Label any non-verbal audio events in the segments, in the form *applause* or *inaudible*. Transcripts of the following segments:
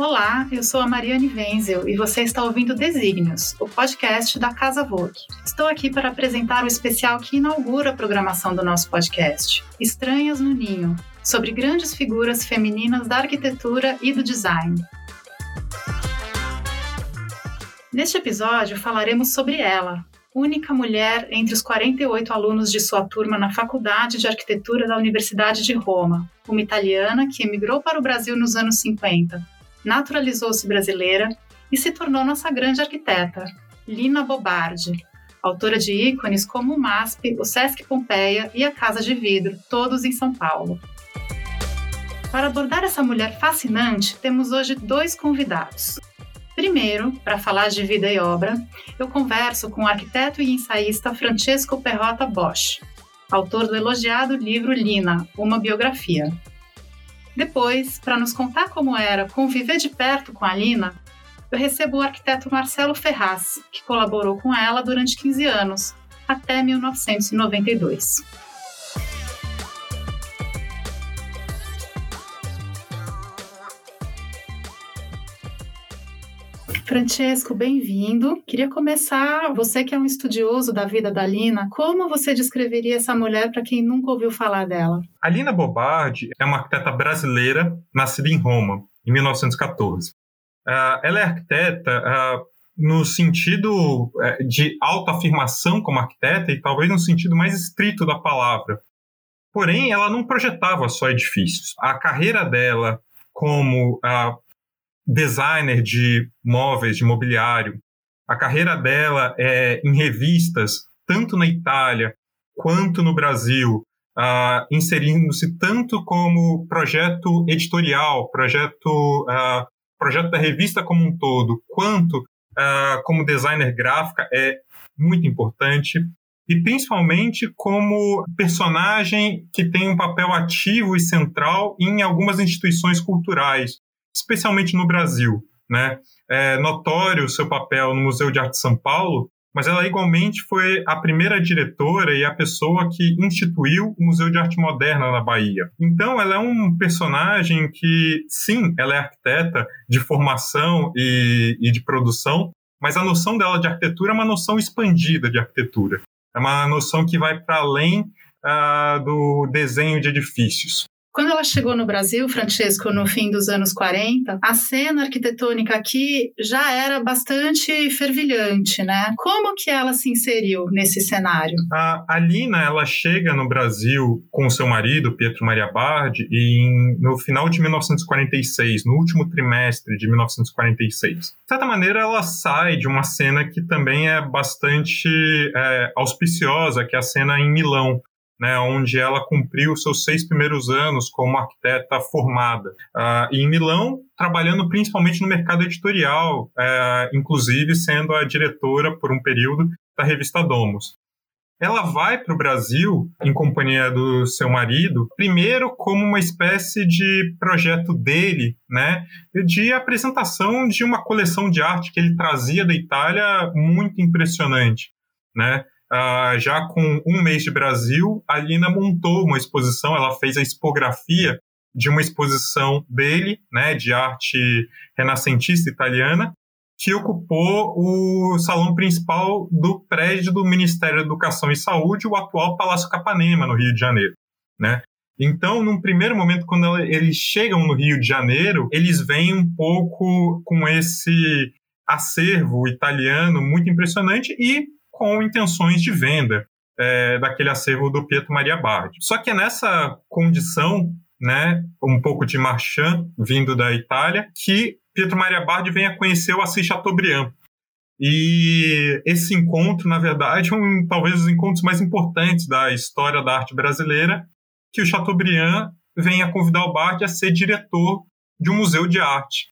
Olá, eu sou a Mariane Wenzel e você está ouvindo Desígnios, o podcast da Casa Vogue. Estou aqui para apresentar o especial que inaugura a programação do nosso podcast, Estranhas no Ninho, sobre grandes figuras femininas da arquitetura e do design. Neste episódio falaremos sobre ela, única mulher entre os 48 alunos de sua turma na Faculdade de Arquitetura da Universidade de Roma, uma italiana que emigrou para o Brasil nos anos 50, naturalizou-se brasileira e se tornou nossa grande arquiteta, Lina Bobardi, autora de ícones como o MASP, o Sesc Pompeia e a Casa de Vidro, todos em São Paulo. Para abordar essa mulher fascinante, temos hoje dois convidados. Primeiro, para falar de vida e obra, eu converso com o arquiteto e ensaísta Francesco Perrota Bosch, autor do elogiado livro Lina, uma biografia. Depois, para nos contar como era conviver de perto com a Lina, eu recebo o arquiteto Marcelo Ferraz, que colaborou com ela durante 15 anos, até 1992. Francesco, bem-vindo. Queria começar, você que é um estudioso da vida da Lina, como você descreveria essa mulher para quem nunca ouviu falar dela? A Lina Bobardi é uma arquiteta brasileira nascida em Roma, em 1914. Uh, ah, ela é arquiteta uh, no sentido uh, de autoafirmação como arquiteta e talvez no sentido mais estrito da palavra. Porém, ela não projetava só edifícios. A carreira dela como designer de móveis, de mobiliário. A carreira dela é em revistas, tanto na Itália quanto no Brasil, uh, inserindo-se tanto como projeto editorial, projeto, uh, projeto da revista como um todo, quanto uh, como designer gráfica, é muito importante. E principalmente como personagem que tem um papel ativo e central em algumas instituições culturais, especialmente no Brasil. Né? É notório o seu papel no Museu de Arte de São Paulo, mas ela igualmente foi a primeira diretora e a pessoa que instituiu o Museu de Arte Moderna na Bahia. Então, ela é um personagem que, sim, ela é arquiteta de formação e, e de produção, mas a noção dela de arquitetura é uma noção expandida de arquitetura. É uma noção que vai para além uh, do desenho de edifícios. Quando ela chegou no Brasil, Francesco, no fim dos anos 40, a cena arquitetônica aqui já era bastante fervilhante, né? Como que ela se inseriu nesse cenário? A Alina, ela chega no Brasil com seu marido, Pietro Maria Bardi, em, no final de 1946, no último trimestre de 1946. De certa maneira, ela sai de uma cena que também é bastante é, auspiciosa, que é a cena em Milão, né, onde ela cumpriu seus seis primeiros anos como arquiteta formada. Uh, em Milão, trabalhando principalmente no mercado editorial, uh, inclusive sendo a diretora por um período da revista Domus. Ela vai para o Brasil em companhia do seu marido, primeiro como uma espécie de projeto dele, né, de apresentação de uma coleção de arte que ele trazia da Itália muito impressionante, né? Uh, já com um mês de Brasil, a Lina montou uma exposição, ela fez a expografia de uma exposição dele, né, de arte renascentista italiana, que ocupou o salão principal do prédio do Ministério da Educação e Saúde, o atual Palácio Capanema, no Rio de Janeiro, né? Então, num primeiro momento, quando eles chegam no Rio de Janeiro, eles vêm um pouco com esse acervo italiano muito impressionante e com intenções de venda é, daquele acervo do Pietro Maria Bardi. Só que é nessa condição, né, um pouco de marchand vindo da Itália, que Pietro Maria Bardi vem a conhecer o Assis Chateaubriand. E esse encontro, na verdade, é um, talvez os encontros mais importantes da história da arte brasileira, que o Chateaubriand vem a convidar o Bardi a ser diretor de um museu de arte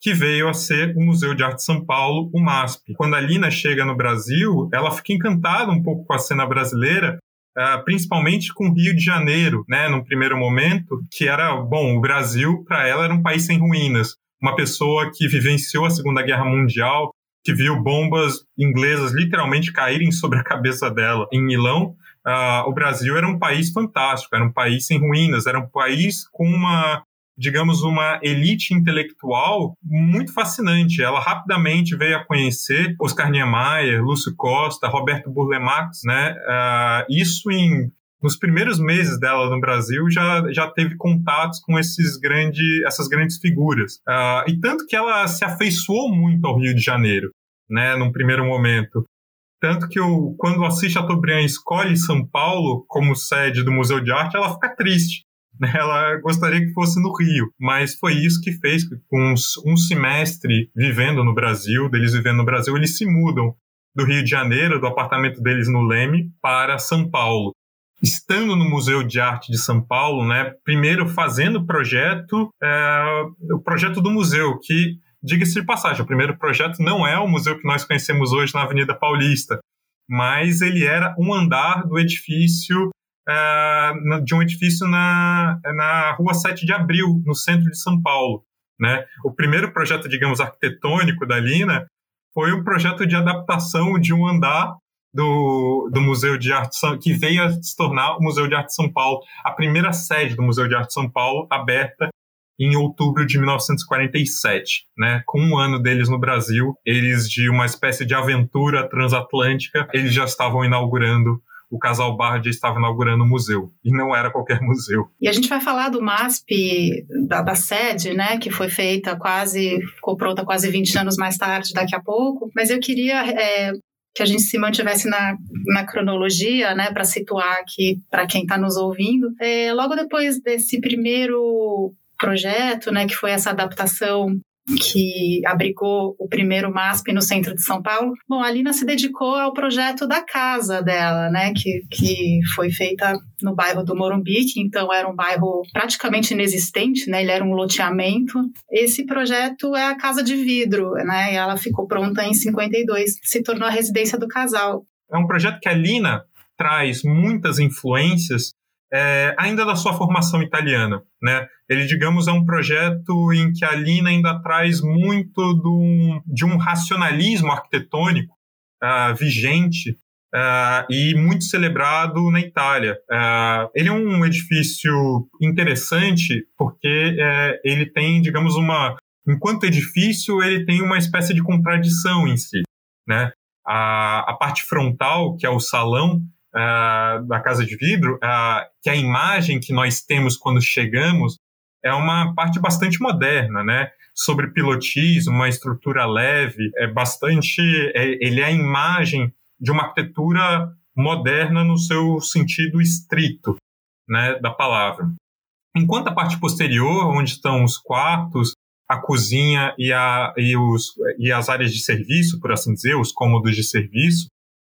que veio a ser o Museu de Arte São Paulo, o MASP. Quando a Lina chega no Brasil, ela fica encantada um pouco com a cena brasileira, Uh, principalmente com o Rio de Janeiro, né, num primeiro momento, que era, bom, o Brasil, para ela, era um país sem ruínas. Uma pessoa que vivenciou a Segunda Guerra Mundial, que viu bombas inglesas literalmente caírem sobre a cabeça dela em Milão. Uh, o Brasil era um país fantástico, era um país sem ruínas, era um país com uma digamos, uma elite intelectual muito fascinante. Ela rapidamente veio a conhecer Oscar Niemeyer, Lúcio Costa, Roberto Burle Marx, né? Uh, isso em nos primeiros meses dela no Brasil já, já teve contatos com esses grande, essas grandes figuras. Uh, e tanto que ela se afeiçoou muito ao Rio de Janeiro, né, num primeiro momento. Tanto que o, quando Assis Chateaubriand escolhe São Paulo como sede do Museu de Arte, ela fica triste. *laughs* Ela gostaria que fosse no Rio, mas foi isso que fez com um semestre vivendo no Brasil, deles vivendo no Brasil, eles se mudam do Rio de Janeiro, do apartamento deles no Leme, para São Paulo. Estando no Museu de Arte de São Paulo, né, primeiro fazendo o projeto, é, o projeto do museu, que Diga-se de passagem, o primeiro projeto não é o museu que nós conhecemos hoje na Avenida Paulista, mas ele era um andar do edifício, uh, de um edifício na, na Rua 7 de Abril, no centro de São Paulo. Né? O primeiro projeto, digamos, arquitetônico da Lina foi um projeto de adaptação de um andar do, do Museu de Arte São, que veio a se tornar o Museu de Arte São Paulo, a primeira sede do Museu de Arte São Paulo aberta em outubro de 1947, né? Com um ano deles no Brasil, eles de uma espécie de aventura transatlântica, eles já estavam inaugurando o casal Bard estava inaugurando o museu, e não era qualquer *laughs* museu. E a gente vai falar do MASP, da, da, sede, né, que foi feita quase, ficou pronta quase 20 anos mais tarde, daqui a pouco, mas eu queria é, que a gente se mantivesse na, na cronologia, né, para situar aqui para quem está nos ouvindo. É, logo depois desse primeiro projeto, né, que foi essa adaptação que abrigou o primeiro MASP no centro de São Paulo. Bom, a Lina se dedicou ao projeto da casa dela, né, que, que foi feita no bairro do Morumbi, que então era um bairro praticamente inexistente, né, ele era um loteamento. Esse projeto é a Casa de Vidro, né, e ela ficou pronta em 52, se tornou a residência do casal. É um projeto que a Lina traz muitas influências é, ainda da sua formação italiana, né? Ele, digamos, é um projeto em que a Lina ainda traz muito do, de um racionalismo arquitetônico uh, vigente uh, e muito celebrado na Itália. Uh, ele é um edifício interessante porque ele tem, digamos, uma... Enquanto edifício, ele tem uma espécie de contradição em si, né? A, a parte frontal, que é o salão, uh, da Casa de Vidro, uh, que a imagem que nós temos quando chegamos é uma parte bastante moderna, né? Sobre pilotismo, uma estrutura leve, é bastante. É, ele é a imagem de uma arquitetura moderna no seu sentido estrito, né, da palavra. Enquanto a parte posterior, onde estão os quartos, a cozinha e, a, e, os, e as áreas de serviço, por assim dizer, os cômodos de serviço,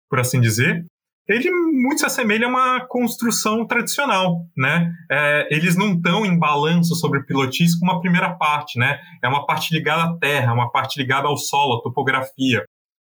por assim dizer, ele muito se assemelha a uma construção tradicional, né? É, eles não estão em balanço sobre o pilotis como a primeira parte, né? É uma parte ligada à terra, uma parte ligada ao solo, à topografia.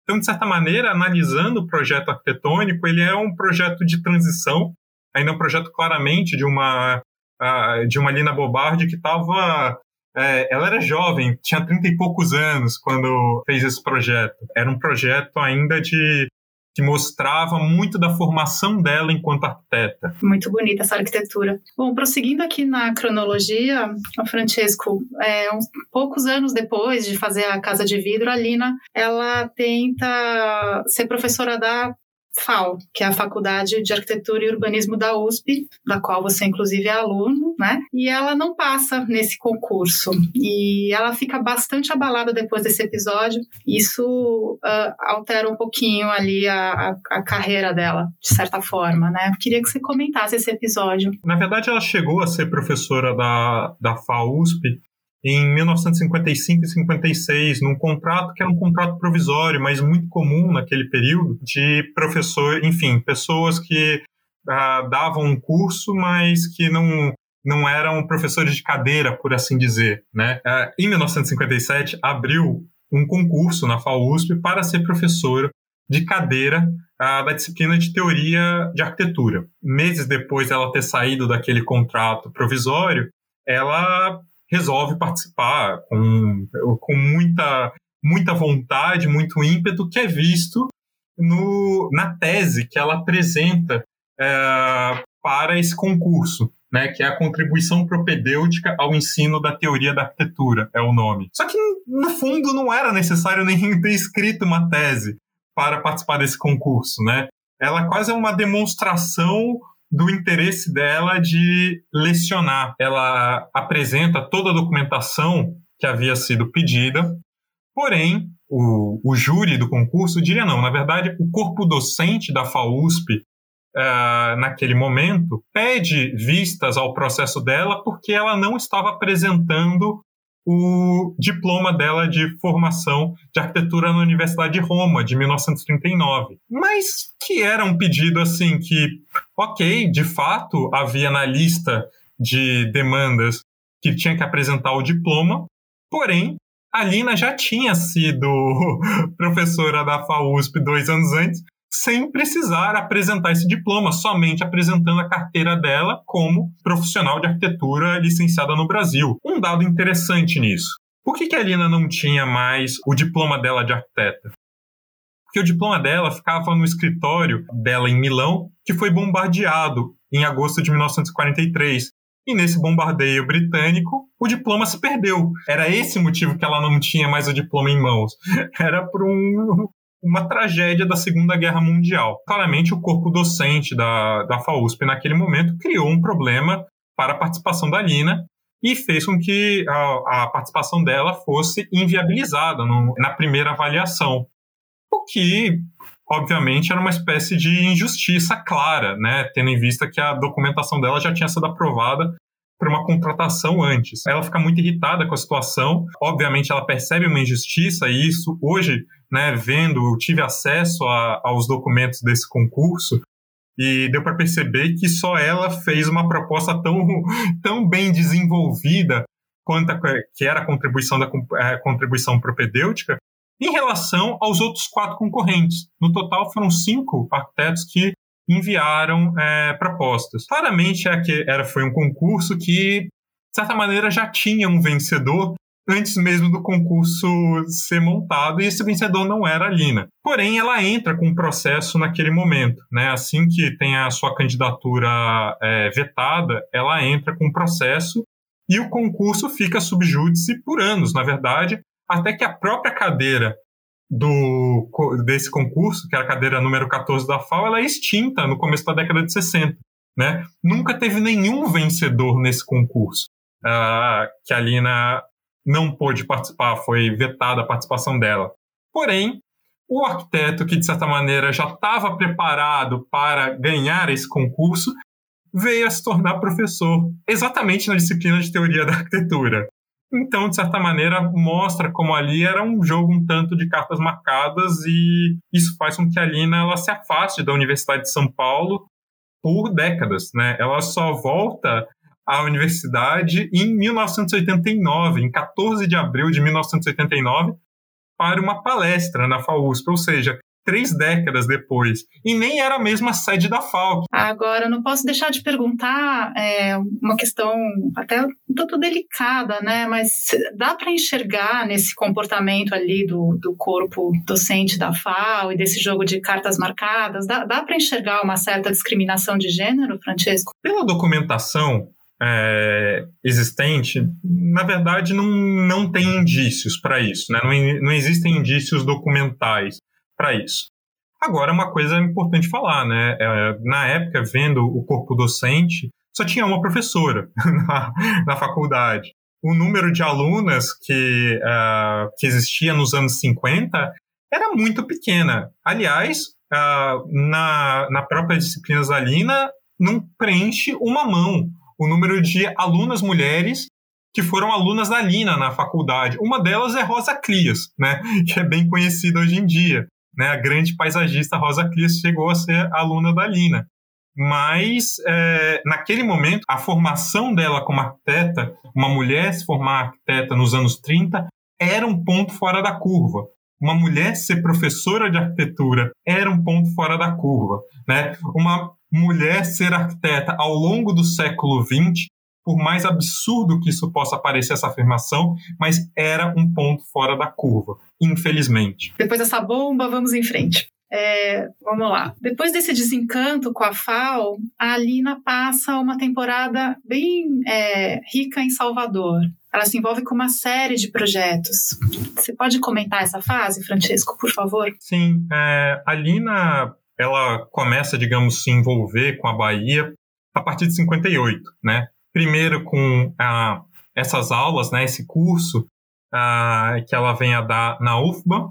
Então, de certa maneira, analisando o projeto arquitetônico, ele é um projeto de transição, ainda é um projeto claramente de uma uh, de uma Lina Bobardi que estava é, ela era jovem, tinha 30 e poucos anos quando fez esse projeto. Era um projeto ainda de que mostrava muito da formação dela enquanto arquiteta. Muito bonita essa arquitetura. Bom, prosseguindo aqui na cronologia, o Francesco, é, uns poucos anos depois de fazer a Casa de Vidro, a Lina, ela tenta ser professora da FAO, que é a Faculdade de Arquitetura e Urbanismo da USP, da qual você inclusive é aluno, né? E ela não passa nesse concurso e ela fica bastante abalada depois desse episódio. Isso uh, altera um pouquinho ali a, a, carreira dela, de certa forma, né? Eu queria que você comentasse esse episódio. Na verdade, ela chegou a ser professora da, da FAO USP em 1955 e 56, num contrato que era um contrato provisório, mas muito comum naquele período, de professor, enfim, pessoas que uh, davam um curso, mas que não não eram professores de cadeira, por assim dizer, né? Uh, em 1957 abriu um concurso na FAUSP para ser professora de cadeira uh, da disciplina de teoria de arquitetura. Meses depois dela ter saído daquele contrato provisório, ela resolve participar com, com muita, muita vontade, muito ímpeto, que é visto no, na tese que ela apresenta é, para esse concurso. né, que é a contribuição propedêutica ao ensino da teoria da arquitetura, é o nome. Só que, no fundo, não era necessário nem *laughs* ter escrito uma tese para participar desse concurso, né? Ela quase é uma demonstração do interesse dela de lecionar. Ela apresenta toda a documentação que havia sido pedida, porém, o, o júri do concurso diria não. Na verdade, o corpo docente da FAUSP, uh, naquele momento, pede vistas ao processo dela porque ela não estava apresentando o diploma dela de formação de arquitetura na Universidade de Roma, de 1939. Mas que era um pedido assim que, ok, de fato havia na lista de demandas que tinha que apresentar o diploma, porém a Lina já tinha sido *laughs* professora da FAUSP dois anos antes sem precisar apresentar esse diploma, somente apresentando a carteira dela como profissional de arquitetura licenciada no Brasil. Um dado interessante nisso. Por que, a Lina não tinha mais o diploma dela de arquiteta? Porque o diploma dela ficava no escritório dela em Milão, que foi bombardeado em agosto de 1943. E nesse bombardeio britânico, o diploma se perdeu. Era esse motivo que ela não tinha mais o diploma em mãos. *laughs* Era por um, uma tragédia da Segunda Guerra Mundial. Claramente, o corpo docente da, da FAUSP naquele momento criou um problema para a participação da Lina e fez com que a, a participação dela fosse inviabilizada no, na primeira avaliação. O que, obviamente, era uma espécie de injustiça clara, né? tendo em vista que a documentação dela já tinha sido aprovada para uma contratação antes. Ela fica muito irritada com a situação. Obviamente, ela percebe uma injustiça e isso hoje, né, vendo, tive acesso a, aos documentos desse concurso e deu para perceber que só ela fez uma proposta tão, *laughs* tão bem desenvolvida quanto a, que era a contribuição da a contribuição propedêutica em relação aos outros quatro concorrentes. No total, foram cinco arquitetos que enviaram é, propostas. Claramente é que era, foi um concurso que, de certa maneira, já tinha um vencedor antes mesmo do concurso ser montado, e esse vencedor não era a Lina. Porém, ela entra com um processo naquele momento. Né? Assim que tem a sua candidatura é, vetada, ela entra com um processo e o concurso fica subjúdice por anos, na verdade, até que a própria cadeira do, desse concurso, que era a cadeira número 14 da FAO, ela é extinta no começo da década de 60. Né? Nunca teve nenhum vencedor nesse concurso. Uh, que a Lina não pôde participar, foi vetada a participação dela. Porém, o arquiteto, que de certa maneira já estava preparado para ganhar esse concurso, veio a se tornar professor, exatamente na disciplina de teoria da arquitetura. Então, de certa maneira, mostra como ali era um jogo um tanto de cartas marcadas e isso faz com que a Lina ela se afaste da Universidade de São Paulo por décadas, né? Ela só volta à universidade em 1989, em 14 de abril de 1989, para uma palestra na FAUSP, ou seja, três décadas depois. E nem era a mesma sede da FAO. Agora, não posso deixar de perguntar é, uma questão até um tanto delicada, né? Mas dá para enxergar nesse comportamento ali do, do corpo docente da FAO e desse jogo de cartas marcadas, dá, dá para enxergar uma certa discriminação de gênero, Francesco? Pela documentação, é, existente, na verdade, não, não tem indícios para isso, né? não, não existem indícios documentais para isso. Agora, uma coisa importante falar, né? É, na época, vendo o corpo docente, só tinha uma professora *laughs* na, na faculdade. O número de alunas que, uh, que existia nos anos 50 era muito pequena. Aliás, uh, na, na própria disciplina Zalina, não preenche uma mão o número de alunas mulheres que foram alunas da Lina na faculdade. Uma delas é Rosa Clias, né, *laughs* que é bem conhecida hoje em dia né, a grande paisagista Rosa Clis chegou a ser aluna da Lina. Mas, é, naquele momento, a formação dela como arquiteta, uma mulher se formar arquiteta nos anos 30, era um ponto fora da curva. Uma mulher ser professora de arquitetura era um ponto fora da curva. Né? Uma mulher ser arquiteta ao longo do século XX por mais absurdo que isso possa parecer essa afirmação, mas era um ponto fora da curva, infelizmente. Depois dessa bomba, vamos em frente. É, vamos lá. Depois desse desencanto com a FAO, a Alina passa uma temporada bem é, rica em Salvador. Ela se envolve com uma série de projetos. Você pode comentar essa fase, Francesco, por favor? Sim, é, a Alina ela começa, digamos, se envolver com a Bahia a partir de 58, né? Primeiro com ah, essas aulas, né, esse curso ah, que ela vem a dar na UFBA.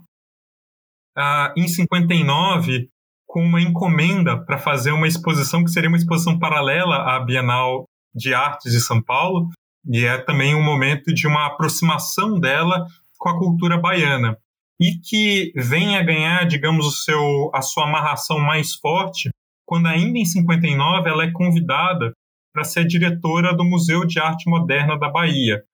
Ah, em 59, com uma encomenda para fazer uma exposição que seria uma exposição paralela à Bienal de Artes de São Paulo, e é também um momento de uma aproximação dela com a cultura baiana e que vem a ganhar, digamos, o seu, a sua amarração mais forte quando ainda em 59 ela é convidada para ser diretora do Museu de Arte Moderna da Bahia.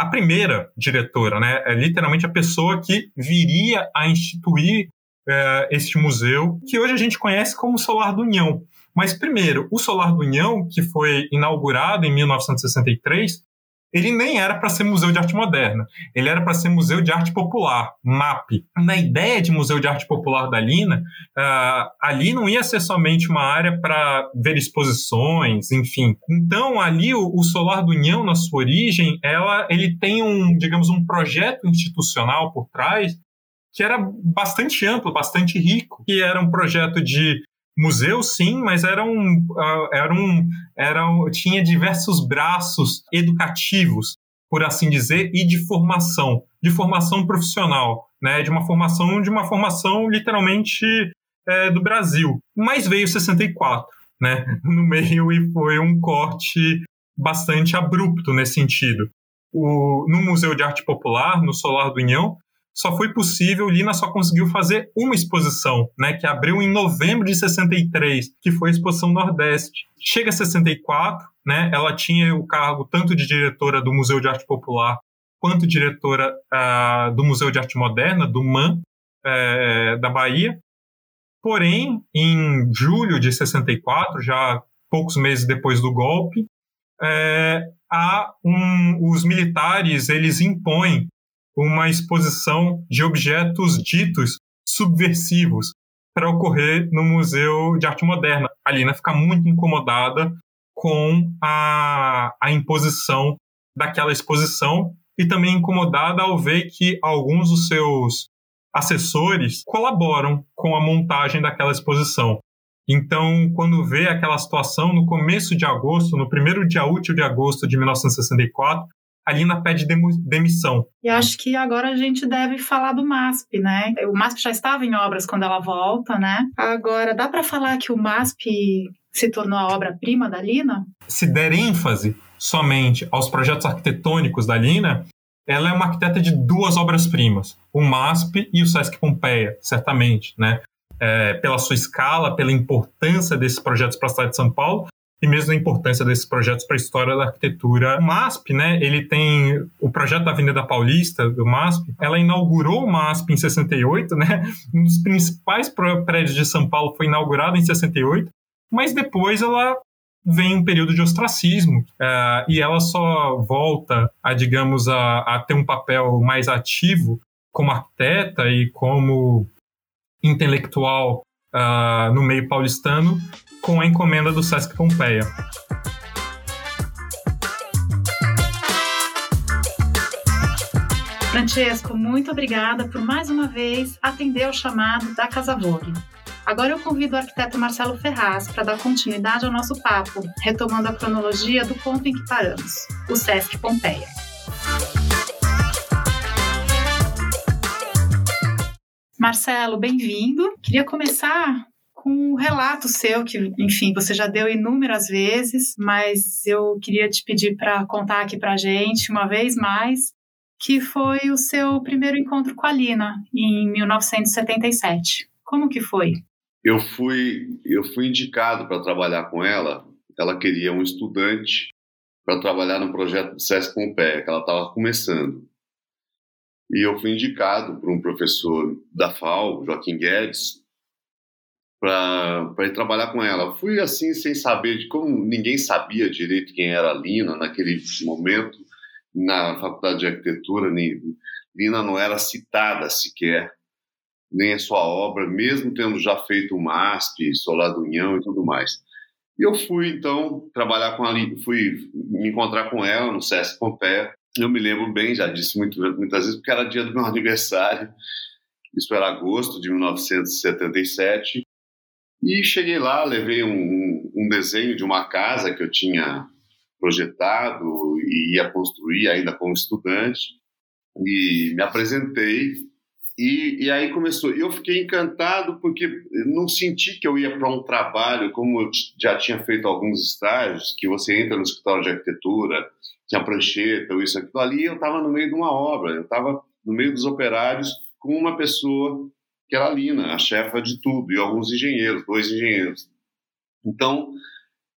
A primeira diretora, né, é literalmente a pessoa que viria a instituir é, este museu, que hoje a gente conhece como Solar do União. Mas primeiro, o Solar do União, que foi inaugurado em 1963, ele nem era para ser museu de arte moderna, ele era para ser museu de arte popular, MAP. Na ideia de museu de arte popular da Lina, uh, ali não ia ser somente uma área para ver exposições, enfim. Então ali o, o, Solar do União, na sua origem, ela, ele tem um, digamos, um projeto institucional por trás que era bastante amplo, bastante rico, que era um projeto de museu sim, mas era um, era um, era um, tinha diversos braços educativos, por assim dizer, e de formação, de formação profissional, né, de uma formação, de uma formação literalmente é, do Brasil. Mas veio 64, né, *laughs* no meio e foi um corte bastante abrupto nesse sentido. O, no Museu de Arte Popular, no Solar do União, só foi possível, Lina só conseguiu fazer uma exposição, né, que abriu em novembro de 63, que foi a Exposição Nordeste. Chega a 64, né, ela tinha o cargo tanto de diretora do Museu de Arte Popular quanto diretora uh, do Museu de Arte Moderna, do MAN, uh, da Bahia. Porém, em julho de 64, já poucos meses depois do golpe, é, um, os militares eles impõem uma exposição de objetos ditos subversivos para ocorrer no Museu de Arte Moderna. A Lina fica muito incomodada com a, a imposição daquela exposição e também incomodada ao ver que alguns dos seus assessores colaboram com a montagem daquela exposição. Então, quando vê aquela situação, no começo de agosto, no primeiro dia útil de agosto de 1964, a Lina pede demissão. E acho que agora a gente deve falar do MASP, né? O MASP já estava em obras quando ela volta, né? Agora, dá para falar que o MASP se tornou a obra-prima da Lina? Se der ênfase somente aos projetos arquitetônicos da Lina, ela é uma arquiteta de duas obras-primas, o MASP e o Sesc Pompeia, certamente, né? É, pela sua escala, pela importância desses projetos para a cidade de São Paulo, e mesmo a importância desses projetos para a história da arquitetura. O MASP, né, ele tem o projeto da Avenida Paulista, do MASP, ela inaugurou o MASP em 68, né, um dos principais prédios de São Paulo foi inaugurado em 68, mas depois ela vem um período de ostracismo uh, e ela só volta a, digamos, a, a ter um papel mais ativo como arquiteta e como intelectual uh, no meio paulistano com a encomenda do Sesc Pompeia. Francesco, muito obrigada por mais uma vez atender ao chamado da Casa Vogue. Agora eu convido o arquiteto Marcelo Ferraz para dar continuidade ao nosso papo, retomando a cronologia do ponto em que paramos, o Sesc Pompeia. Marcelo, bem-vindo. Queria começar com um relato seu, que, enfim, você já deu inúmeras vezes, mas eu queria te pedir para contar aqui para a gente, uma vez mais, que foi o seu primeiro encontro com a Lina, em 1977. Como que foi? Eu fui, eu fui indicado para trabalhar com ela. Ela queria um estudante para trabalhar no projeto do SESC Pompeia, que ela estava começando. E eu fui indicado por um professor da FAO, Joaquim Guedes, para ir trabalhar com ela. Fui assim, sem saber, de como ninguém sabia direito quem era a Lina naquele momento, na faculdade de arquitetura, Lina não era citada sequer nem a sua obra, mesmo tendo já feito o MASP, Solar do União e tudo mais. E eu fui, então, trabalhar com a fui me encontrar com ela no SESC Pompeia. Eu me lembro bem, já disse muito, muitas vezes, porque era dia do meu *laughs* aniversário. Isso era agosto de 1977. E cheguei lá, levei um, um desenho de uma casa que eu tinha projetado e ia construir ainda como estudante. E me apresentei e, e, aí começou. Eu fiquei encantado porque não senti que eu ia para um trabalho, como eu já tinha feito alguns estágios, que você entra no escritório de arquitetura, tinha prancheta, ou isso, aquilo ali. Eu estava no meio de uma obra, eu estava no meio dos operários com uma pessoa que era a Lina, a chefa de tudo, e alguns engenheiros, dois engenheiros. Então,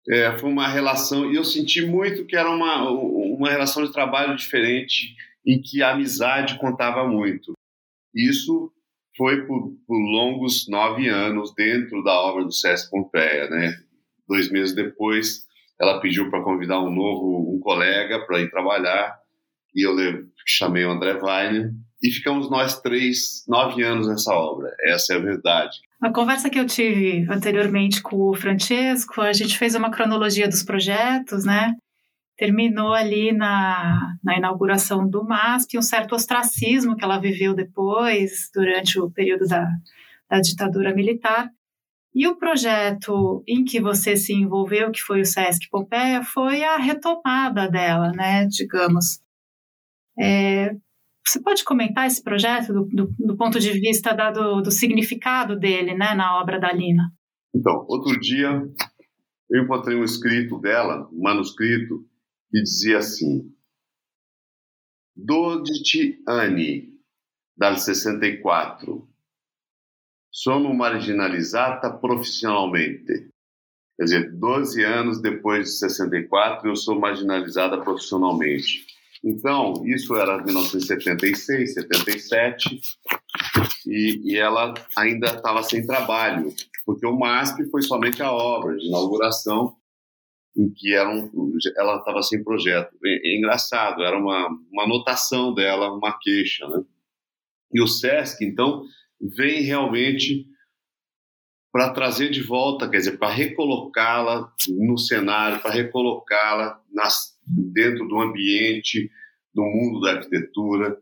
é, foi uma relação, e eu senti muito que era uma, uma relação de trabalho diferente, em que a amizade contava muito. Isso foi por, por longos nove anos dentro da obra do Sesc Pompeia, né? Dois meses depois, ela pediu para convidar um novo um colega para ir trabalhar e eu chamei o André Weiner e ficamos nós três nove anos nessa obra. Essa é a verdade. Na conversa que eu tive anteriormente com o Francesco, a gente fez uma cronologia dos projetos, né? terminou ali na, na inauguração do MASP, um certo ostracismo que ela viveu depois, durante o período da, da ditadura militar. E o projeto em que você se envolveu, que foi o SESC Pompeia, foi a retomada dela, né, digamos. É, você pode comentar esse projeto do, do, do ponto de vista da, do, do, significado dele né, na obra da Lina? Então, outro dia eu encontrei um escrito dela, um manuscrito, e dizia assim: Doditi anni dal 64 sono marginalizzata profissionalmente. Quer dizer, 12 anos depois de 64 eu sou marginalizada profissionalmente. Então, isso era 1976, 77, e, e ela ainda estava sem trabalho, porque o MASP foi somente a obra de inauguração em que era um, ela estava sem projeto. É, é, engraçado, era uma, uma anotação dela, uma queixa. Né? E o SESC, então, vem realmente para trazer de volta, quer dizer, para recolocá-la no cenário, para recolocá-la dentro do ambiente, do mundo da arquitetura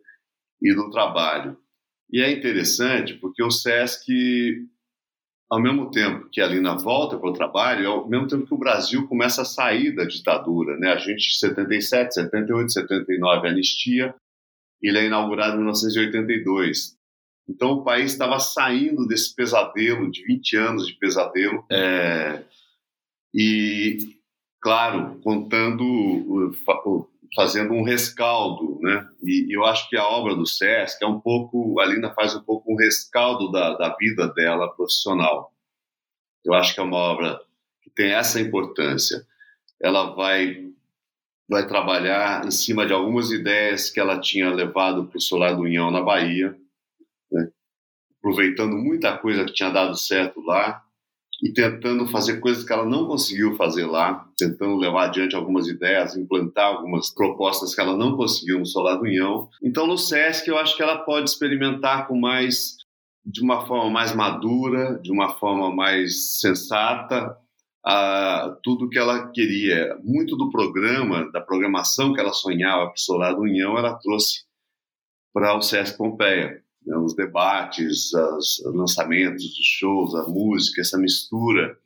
e do trabalho. E é interessante porque o SESC ao mesmo tempo que a Lina volta para o trabalho, ao mesmo tempo que o Brasil começa a sair da ditadura. Né? A gente, 77, 78, 79, anistia, ele é inaugurado em 1982. Então o país estava saindo desse pesadelo, de 20 anos de pesadelo, é, e, claro, contando, fazendo um rescaldo, né? E eu acho que a obra do Sesc é um pouco, a Lina faz um pouco um rescaldo da, da vida dela profissional. Eu acho que é uma obra que tem essa importância. Ela vai vai trabalhar em cima de algumas ideias que ela tinha levado para o Solar do União na Bahia, né? aproveitando muita coisa que tinha dado certo lá e tentando fazer coisas que ela não conseguiu fazer lá, tentando levar adiante algumas ideias, implantar algumas propostas que ela não conseguiu no Solar do União. Então, no SESC, eu acho que ela pode experimentar com mais, de uma forma mais madura, de uma forma mais sensata, a tudo que ela queria. Muito do programa, da programação que ela sonhava para o Solar do União, ela trouxe para o SESC Pompeia né, os debates, os lançamentos, os shows, a música, essa mistura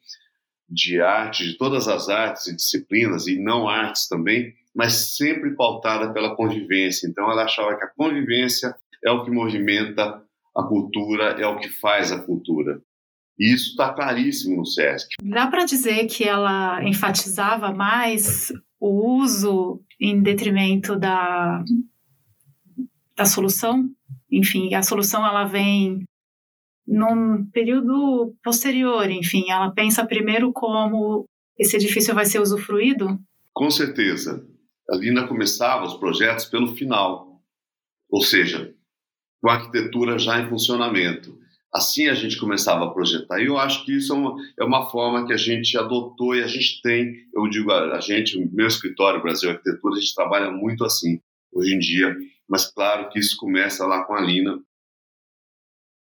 de arte, de todas as artes e disciplinas, e não artes também, mas sempre pautada pela convivência. Então ela achava que a convivência é o que movimenta a cultura, é o que faz a cultura. E isso está claríssimo no SESC. Dá para dizer que ela enfatizava mais o uso em detrimento da, da solução? Enfim, a solução ela vem num período posterior, enfim, ela pensa primeiro como esse edifício vai ser usufruído? Com certeza. A Lina começava os projetos pelo final, ou seja, com a arquitetura já em funcionamento. Assim a gente começava a projetar. E eu acho que isso é uma, é uma forma que a gente adotou e a gente tem, eu digo a, a gente, meu escritório Brasil Arquitetura, a gente trabalha muito assim hoje em dia mas claro que isso começa lá com a Lina.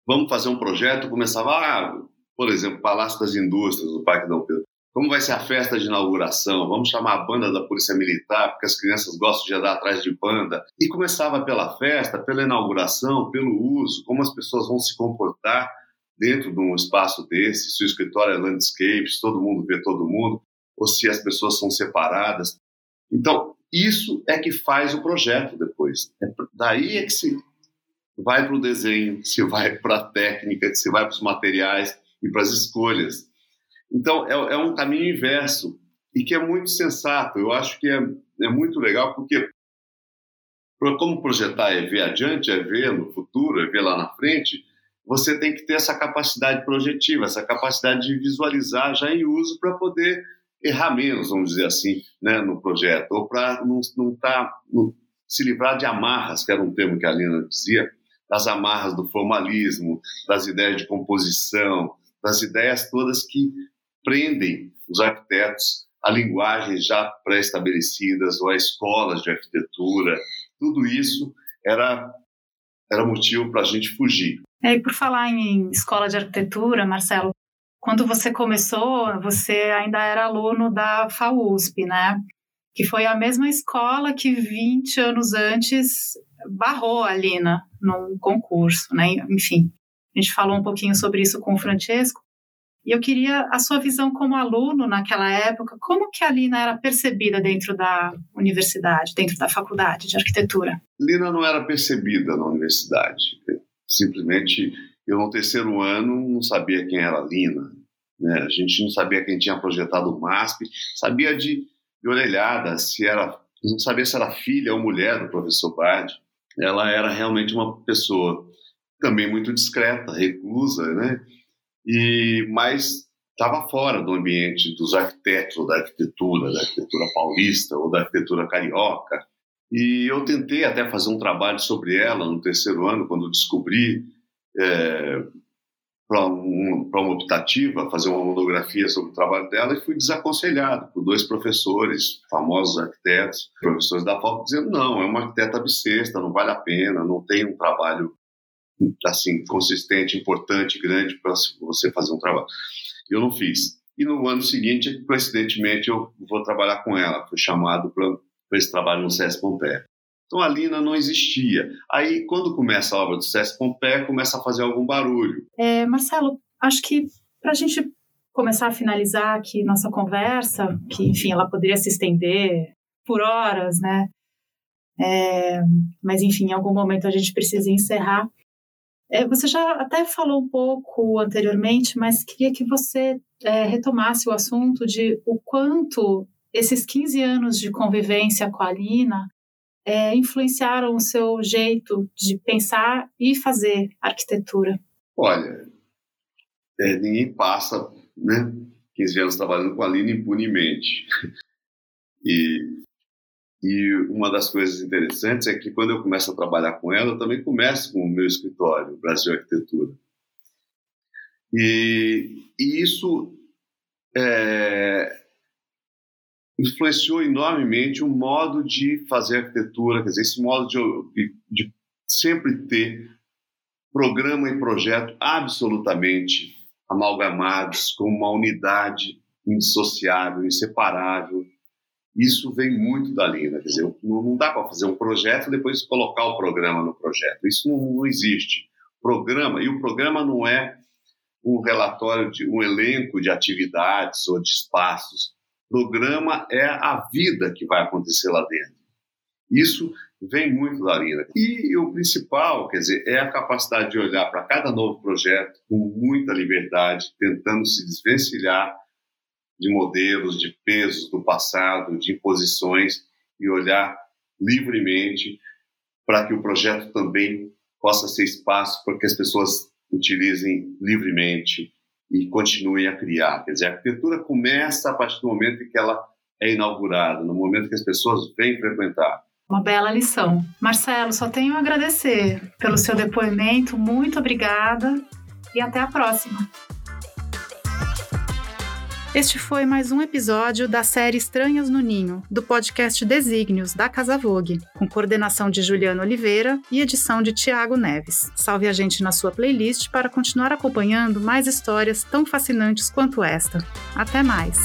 vamos fazer um projeto, começava, ah, por exemplo, Palácio das Indústrias, no Parque Dom Pedro. Como vai ser a festa de inauguração? Vamos chamar a banda da Polícia Militar, porque as crianças gostam de andar atrás de banda. E começava pela festa, pela inauguração, pelo uso, como as pessoas vão se comportar dentro de um espaço desse, se o escritório é landscape, se todo mundo vê todo mundo, ou se as pessoas são separadas. Então, isso é que faz o projeto depois. É daí é que se vai para o desenho, se vai para a técnica, se vai para os materiais e para as escolhas. Então, é, é, um caminho inverso e que é muito sensato. Eu acho que é, é muito legal, porque como projetar é ver adiante, é ver no futuro, é ver lá na frente, você tem que ter essa capacidade projetiva, essa capacidade de visualizar já em uso para poder errar menos, vamos dizer assim, né, no projeto, ou para não, não, tá, se livrar de amarras, que era um termo que a Lina dizia, das amarras do formalismo, das ideias de composição, das ideias todas que prendem os arquitetos a linguagens já pré-estabelecidas ou a escolas de arquitetura. Tudo isso era, era motivo para a gente fugir. É, e por falar em escola de arquitetura, Marcelo, quando você começou, você ainda era aluno da FAUSP, né? Que foi a mesma escola que 20 anos antes barrou a Lina num concurso, né? Enfim, a gente falou um pouquinho sobre isso com o Francesco. E eu queria a sua visão como aluno naquela época, como que a Lina era percebida dentro da universidade, dentro da faculdade de arquitetura? Lina não era percebida na universidade. Simplesmente, eu no terceiro ano não sabia quem era a Lina. Né? A gente não sabia quem tinha projetado o MASP, sabia de, de orelhada se era, não sabia se era filha ou mulher do professor Bard. Ela era realmente uma pessoa também muito discreta, reclusa, né? e mas estava fora do ambiente dos arquitetos da arquitetura, da arquitetura paulista ou da arquitetura carioca. E eu tentei até fazer um trabalho sobre ela no terceiro ano, quando descobri é, para um, uma optativa, fazer uma monografia sobre o trabalho dela, e fui desaconselhado por dois professores, famosos arquitetos, professores da FAO, dizendo: não, é uma arquiteta bissexta, não vale a pena, não tem um trabalho assim consistente, importante, grande para você fazer um trabalho. Eu não fiz. E no ano seguinte, coincidentemente, eu vou trabalhar com ela. Fui chamado para esse trabalho no SESC Pompeia. Então a Lina não existia. Aí, quando começa a obra do SESC Pompeia, começa a fazer algum barulho. É, Marcelo, acho que para a gente começar a finalizar aqui nossa conversa, que, enfim, ela poderia se estender por horas, né? É, mas, enfim, em algum momento a gente precisa encerrar. É, você já até falou um pouco anteriormente, mas queria que você é, retomasse o assunto de o quanto esses 15 anos de convivência com a Lina é, influenciaram o seu jeito de pensar e fazer arquitetura. Olha, é, ninguém passa né, 15 anos trabalhando com a Lina impunemente. *laughs* E e uma das coisas interessantes é que quando eu começo a trabalhar com ela, eu também começo com o meu escritório, Brasil Arquitetura. E, e isso é, influenciou enormemente o modo de fazer arquitetura, quer dizer, esse modo de, de sempre ter programa e projeto absolutamente amalgamados como uma unidade indissociável, inseparável, isso vem muito da Lina. Quer dizer, não, dá para fazer um projeto e depois colocar o programa no projeto. Isso não, não existe. Programa, e o programa não é um relatório de um elenco de atividades ou de espaços. Programa é a vida que vai acontecer lá dentro. Isso vem muito da Lina. E o principal, quer dizer, é a capacidade de olhar para cada novo projeto com muita liberdade, tentando se desvencilhar de modelos, de pesos do passado, de imposições e olhar livremente para que o projeto também possa ser espaço para que as pessoas utilizem livremente e continuem a criar. Quer dizer, a arquitetura começa a partir do momento em que ela é inaugurada, no momento que as pessoas vêm frequentar. Uma bela lição. Marcelo, só tenho a agradecer pelo seu depoimento. Muito obrigada e até a próxima. Este foi mais um episódio da série Estranhas no Ninho, do podcast Desígnios, da Casa Vogue, com coordenação de Juliana Oliveira e edição de Tiago Neves. Salve a gente na sua playlist para continuar acompanhando mais histórias tão fascinantes quanto esta. Até mais!